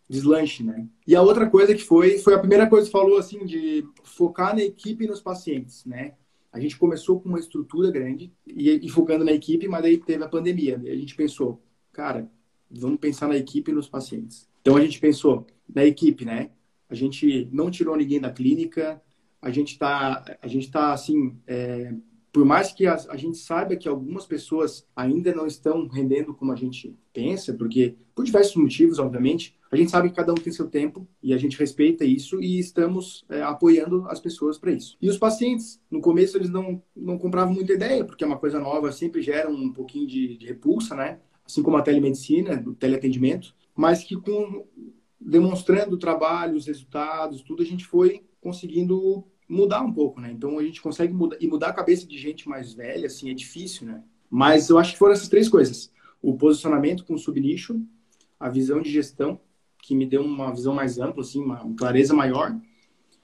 Speaker 2: deslanche, né? E a outra coisa que foi, foi a primeira coisa que falou, assim, de focar na equipe e nos pacientes, né? A gente começou com uma estrutura grande e, e focando na equipe, mas aí teve a pandemia. E a gente pensou, cara, vamos pensar na equipe e nos pacientes. Então a gente pensou na equipe, né? A gente não tirou ninguém da clínica, a gente está, a gente tá assim, é, por mais que a, a, gente saiba que algumas pessoas ainda não estão rendendo como a gente pensa, porque por diversos motivos, obviamente, a gente sabe que cada um tem seu tempo e a gente respeita isso e estamos é, apoiando as pessoas para isso. E os pacientes, no começo eles não, não compravam muita ideia, porque é uma coisa nova, sempre gera um pouquinho de, de repulsa, né? Assim como a telemedicina, o teleatendimento, mas que com demonstrando o trabalho, os resultados, tudo a gente foi conseguindo mudar um pouco, né? Então a gente consegue mudar e mudar a cabeça de gente mais velha, assim, é difícil, né? Mas eu acho que foram essas três coisas: o posicionamento com o subnicho, a visão de gestão que me deu uma visão mais ampla, assim, uma clareza maior, uhum.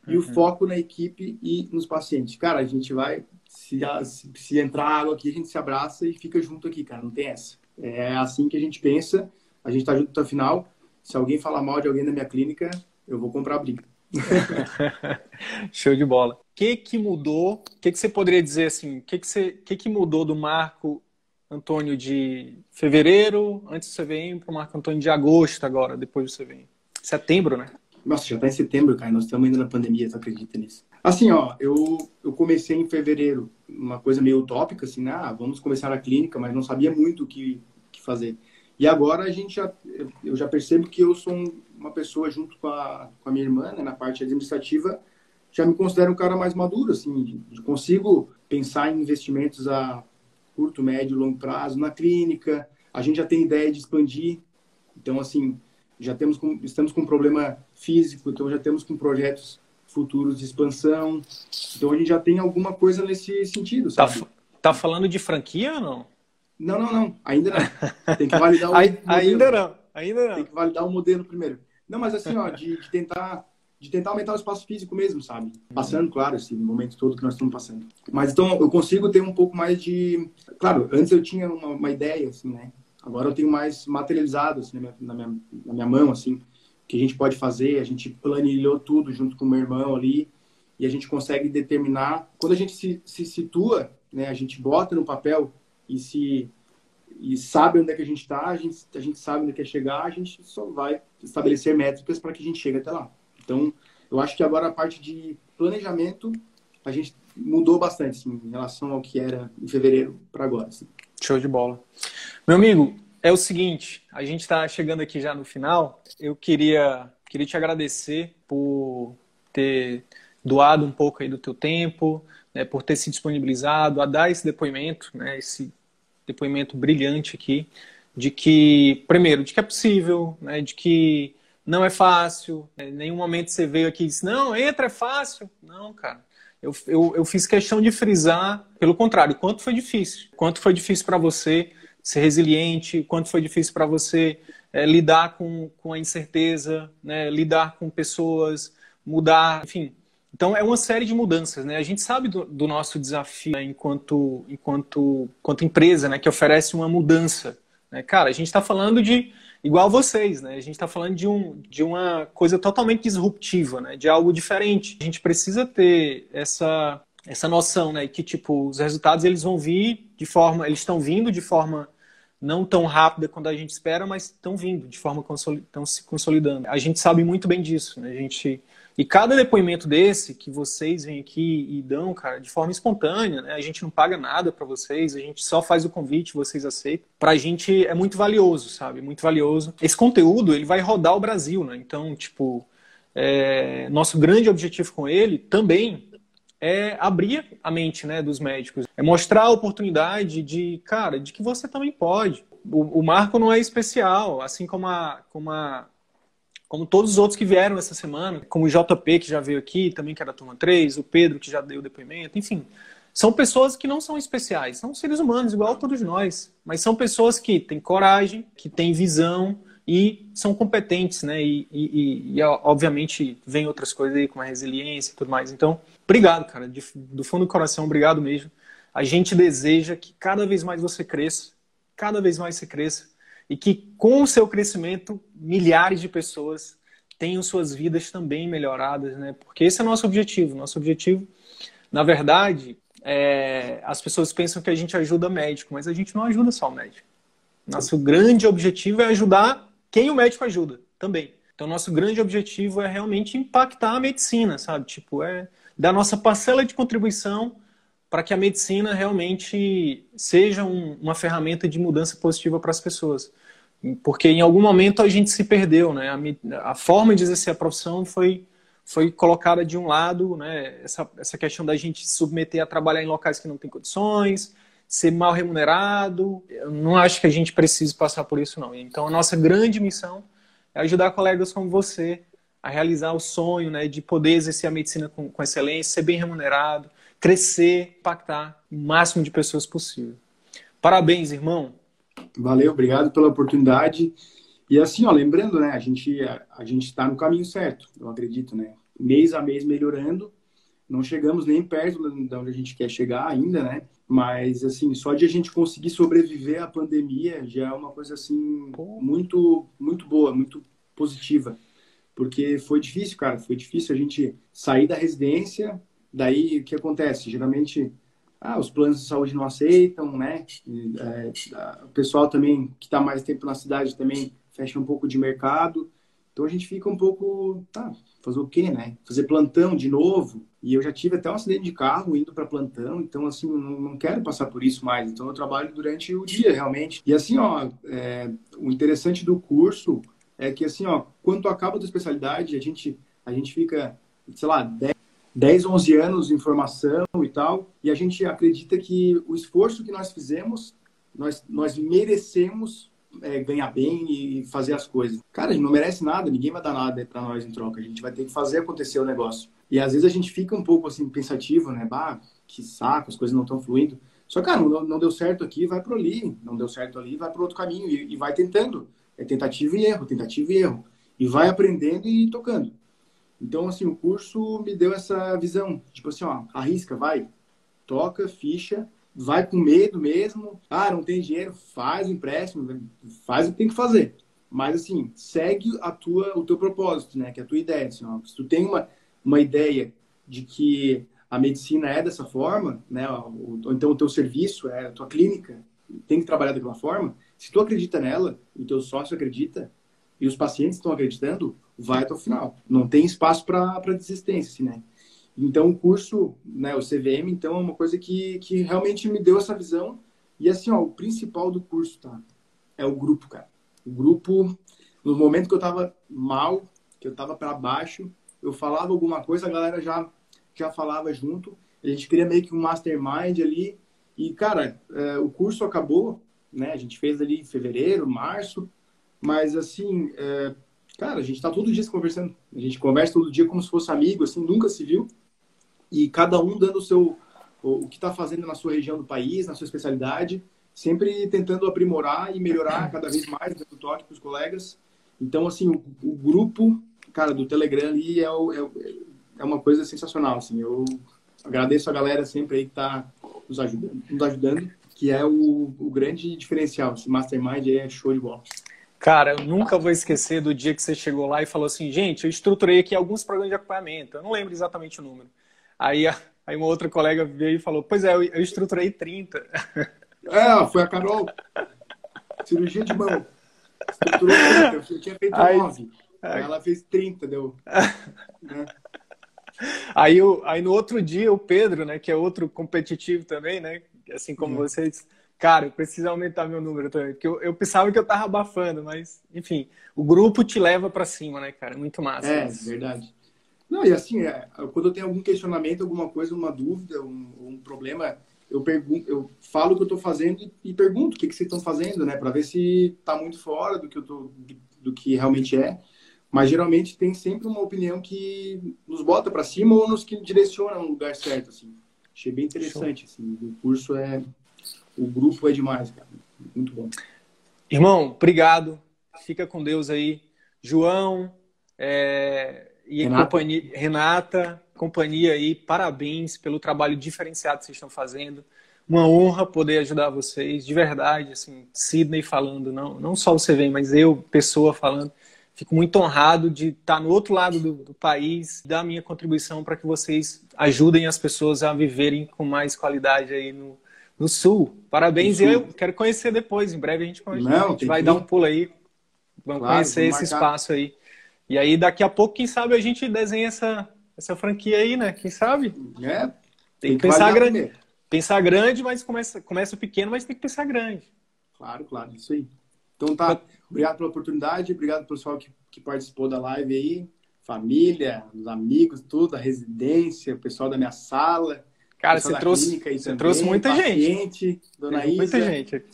Speaker 2: e o uhum. foco na equipe e nos pacientes. Cara, a gente vai, se, se, entrar água aqui, a gente se abraça e fica junto aqui, cara, não tem essa. É assim que a gente pensa, a gente tá junto até o final. Se alguém falar mal de alguém da minha clínica, eu vou comprar a briga. <laughs>
Speaker 1: Show de bola. O que que mudou? O que que você poderia dizer assim? O que que, você, que que mudou do Marco Antônio de fevereiro, antes do CVM, para o Marco Antônio de agosto agora, depois do CVM. Setembro, né?
Speaker 2: Nossa, já está em setembro, cara. Nós estamos ainda na pandemia, tu acredita nisso? Assim, ó, eu, eu comecei em fevereiro, uma coisa meio utópica, assim, né? ah, vamos começar a clínica, mas não sabia muito o que, que fazer. E agora a gente já, eu já percebo que eu sou uma pessoa junto com a, com a minha irmã, né, na parte administrativa, já me considero um cara mais maduro, assim, consigo pensar em investimentos a curto, médio, longo prazo na clínica. A gente já tem ideia de expandir, então assim, já temos com, estamos com um problema físico, então já temos com projetos futuros de expansão. Então a gente já tem alguma coisa nesse sentido,
Speaker 1: tá sabe? Tá, tá falando de franquia ou não?
Speaker 2: Não, não, não. Ainda não. Tem que validar o <laughs>
Speaker 1: Ainda não. Ainda não.
Speaker 2: Tem que validar o modelo primeiro. Não, mas assim, ó, de, de tentar de tentar aumentar o espaço físico mesmo, sabe? Passando, claro, esse momento todo que nós estamos passando. Mas então eu consigo ter um pouco mais de. Claro, antes eu tinha uma, uma ideia, assim, né? Agora eu tenho mais materializado assim, na, minha, na, minha, na minha mão, assim, que a gente pode fazer. A gente planilhou tudo junto com o meu irmão ali e a gente consegue determinar. Quando a gente se, se situa, né? A gente bota no papel e se e sabe onde é que a gente está, a gente, a gente sabe onde quer chegar, a gente só vai estabelecer métricas para que a gente chegue até lá. Então, eu acho que agora a parte de planejamento a gente mudou bastante assim, em relação ao que era em fevereiro para agora. Assim.
Speaker 1: Show de bola. Meu amigo, é o seguinte, a gente está chegando aqui já no final. Eu queria, queria te agradecer por ter doado um pouco aí do teu tempo, né, por ter se disponibilizado a dar esse depoimento, né, esse depoimento brilhante aqui, de que, primeiro, de que é possível, né, de que não é fácil. Né? Em nenhum momento você veio aqui e disse, não, entra, é fácil. Não, cara. Eu, eu, eu fiz questão de frisar, pelo contrário, quanto foi difícil. Quanto foi difícil para você ser resiliente, quanto foi difícil para você é, lidar com, com a incerteza, né? lidar com pessoas, mudar, enfim. Então é uma série de mudanças, né? A gente sabe do, do nosso desafio né? enquanto, enquanto, enquanto empresa, né? Que oferece uma mudança. Né? Cara, a gente está falando de igual vocês, né? A gente está falando de, um, de uma coisa totalmente disruptiva, né? De algo diferente. A gente precisa ter essa, essa noção, né? Que, tipo, os resultados eles vão vir de forma... Eles estão vindo de forma não tão rápida quanto a gente espera, mas estão vindo de forma... Estão se consolidando. A gente sabe muito bem disso, né? A gente e cada depoimento desse que vocês vêm aqui e dão, cara, de forma espontânea, né? A gente não paga nada para vocês, a gente só faz o convite, vocês aceitam. Pra gente é muito valioso, sabe? Muito valioso. Esse conteúdo, ele vai rodar o Brasil, né? Então, tipo, é... nosso grande objetivo com ele também é abrir a mente, né, dos médicos. É mostrar a oportunidade de, cara, de que você também pode. O, o Marco não é especial, assim como a, como a como todos os outros que vieram essa semana, como o JP, que já veio aqui, também que era da turma 3, o Pedro, que já deu depoimento, enfim. São pessoas que não são especiais, são seres humanos, igual todos nós, mas são pessoas que têm coragem, que têm visão e são competentes, né? E, e, e obviamente, vem outras coisas aí, como a resiliência e tudo mais. Então, obrigado, cara, de, do fundo do coração, obrigado mesmo. A gente deseja que cada vez mais você cresça, cada vez mais você cresça e que com o seu crescimento milhares de pessoas tenham suas vidas também melhoradas, né? Porque esse é o nosso objetivo. Nosso objetivo, na verdade, é... as pessoas pensam que a gente ajuda médico, mas a gente não ajuda só o médico. Nosso grande objetivo é ajudar quem o médico ajuda também. Então, nosso grande objetivo é realmente impactar a medicina, sabe? Tipo, é dar nossa parcela de contribuição para que a medicina realmente seja um, uma ferramenta de mudança positiva para as pessoas. Porque em algum momento a gente se perdeu, né? A, a forma de exercer a profissão foi, foi colocada de um lado, né? Essa, essa questão da gente se submeter a trabalhar em locais que não tem condições, ser mal remunerado. Eu não acho que a gente precise passar por isso, não. Então a nossa grande missão é ajudar colegas como você a realizar o sonho né, de poder exercer a medicina com, com excelência, ser bem remunerado, crescer, impactar o máximo de pessoas possível. Parabéns, irmão.
Speaker 2: Valeu, obrigado pela oportunidade. E assim, ó, lembrando, né, a gente a, a gente está no caminho certo, eu acredito, né? Mês a mês melhorando. Não chegamos nem perto de onde a gente quer chegar ainda, né? Mas assim, só de a gente conseguir sobreviver à pandemia já é uma coisa assim muito muito boa, muito positiva. Porque foi difícil, cara, foi difícil a gente sair da residência, Daí, o que acontece? Geralmente, ah, os planos de saúde não aceitam, né? É, o pessoal também, que está mais tempo na cidade, também fecha um pouco de mercado. Então, a gente fica um pouco, tá, fazer o quê, né? Fazer plantão de novo. E eu já tive até um acidente de carro indo para plantão, então, assim, não, não quero passar por isso mais. Então, eu trabalho durante o dia, realmente. E, assim, ó, é, o interessante do curso é que, assim, ó, quando acaba a especialidade, a gente, a gente fica, sei lá, 10 10, 11 anos em formação e tal, e a gente acredita que o esforço que nós fizemos, nós, nós merecemos é, ganhar bem e fazer as coisas. Cara, a gente não merece nada, ninguém vai dar nada para nós em troca, a gente vai ter que fazer acontecer o negócio. E às vezes a gente fica um pouco assim pensativo, né? Bah, que saco, as coisas não estão fluindo. Só, cara, não, não deu certo aqui, vai pro ali. Não deu certo ali, vai pro outro caminho. E, e vai tentando. É tentativa e erro, tentativa e erro. E vai aprendendo e tocando. Então, assim, o curso me deu essa visão. Tipo assim, ó, arrisca, vai. Toca, ficha, vai com medo mesmo. Ah, não tem dinheiro, faz o empréstimo, faz o que tem que fazer. Mas, assim, segue a tua, o teu propósito, né? Que é a tua ideia. Assim, ó, se tu tem uma, uma ideia de que a medicina é dessa forma, né? Ou, então o teu serviço, é a tua clínica, tem que trabalhar daquela forma. Se tu acredita nela, o teu sócio acredita, e os pacientes estão acreditando, vai até o final. Não tem espaço para desistência, assim, né? Então, o curso, né, o CVM, então, é uma coisa que, que realmente me deu essa visão. E, assim, ó, o principal do curso, tá? É o grupo, cara. O grupo, no momento que eu tava mal, que eu tava para baixo, eu falava alguma coisa, a galera já, já falava junto. A gente cria meio que um mastermind ali. E, cara, é, o curso acabou, né? A gente fez ali em fevereiro, março. Mas, assim, é, cara, a gente tá todo dia se conversando. A gente conversa todo dia como se fosse amigo, assim, nunca se viu. E cada um dando o seu, o, o que está fazendo na sua região do país, na sua especialidade, sempre tentando aprimorar e melhorar cada vez mais, dando toque para os colegas. Então, assim, o, o, grupo, cara, do Telegram ali é, o, é, é, uma coisa sensacional, assim. Eu agradeço a galera sempre aí que está nos ajudando, nos ajudando, que é o, o grande diferencial. Esse Mastermind é show de bola.
Speaker 1: Cara, eu nunca vou esquecer do dia que você chegou lá e falou assim, gente, eu estruturei aqui alguns programas de acompanhamento. Eu não lembro exatamente o número. Aí, aí uma outra colega veio e falou, pois é, eu, eu estruturei 30.
Speaker 2: É, foi a Carol. Cirurgia de mão. Estruturou 30, eu tinha feito aí, 9. Aí, ela fez 30, deu.
Speaker 1: né? Aí, aí no outro dia, o Pedro, né, que é outro competitivo também, né, assim como uhum. vocês cara, eu preciso aumentar meu número também. Porque eu, eu pensava que eu tava abafando, mas, enfim, o grupo te leva para cima, né, cara? Muito massa.
Speaker 2: É, isso. verdade. Não, e assim, é, quando eu tenho algum questionamento, alguma coisa, uma dúvida, um, um problema, eu pergunto, eu falo o que eu estou fazendo e, e, pergunto o que, que vocês estão fazendo, né? Para ver se está muito fora do que eu tô, do que realmente é. Mas geralmente tem sempre uma opinião que nos bota para cima ou nos que direciona no lugar certo, assim. Achei bem interessante, assim. O curso é o grupo é demais, cara. Muito bom.
Speaker 1: Irmão, obrigado. Fica com Deus aí. João é, e Renata. Companhia, Renata, companhia aí, parabéns pelo trabalho diferenciado que vocês estão fazendo. Uma honra poder ajudar vocês, de verdade, assim, Sidney falando, não, não só você vem, mas eu, pessoa falando. Fico muito honrado de estar no outro lado do, do país, dar minha contribuição para que vocês ajudem as pessoas a viverem com mais qualidade aí no, no Sul. Parabéns, sul. eu quero conhecer depois. Em breve a gente, Não, a gente vai dar um pulo aí. Vamos claro, conhecer vamos esse espaço aí. E aí, daqui a pouco, quem sabe, a gente desenha essa, essa franquia aí, né? Quem sabe?
Speaker 2: É.
Speaker 1: Tem, tem que pensar grande. Pensar grande, mas começa, começa pequeno, mas tem que pensar grande.
Speaker 2: Claro, claro, isso aí. Então tá, obrigado pela oportunidade, obrigado pessoal que, que participou da live aí, família, os amigos, tudo, a residência, o pessoal da minha sala.
Speaker 1: Cara, você trouxe, você trouxe muita paciente,
Speaker 2: gente. Dona Isa.
Speaker 1: Muita gente.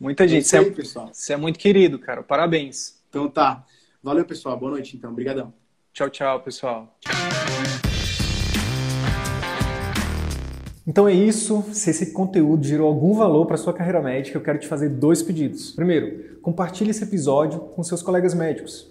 Speaker 1: Muita gente. Você é, pessoal. você é muito querido, cara. Parabéns.
Speaker 2: Então tá. Valeu, pessoal. Boa noite, então. Obrigadão.
Speaker 1: Tchau, tchau, pessoal. Então é isso. Se esse conteúdo gerou algum valor para sua carreira médica, eu quero te fazer dois pedidos. Primeiro, compartilhe esse episódio com seus colegas médicos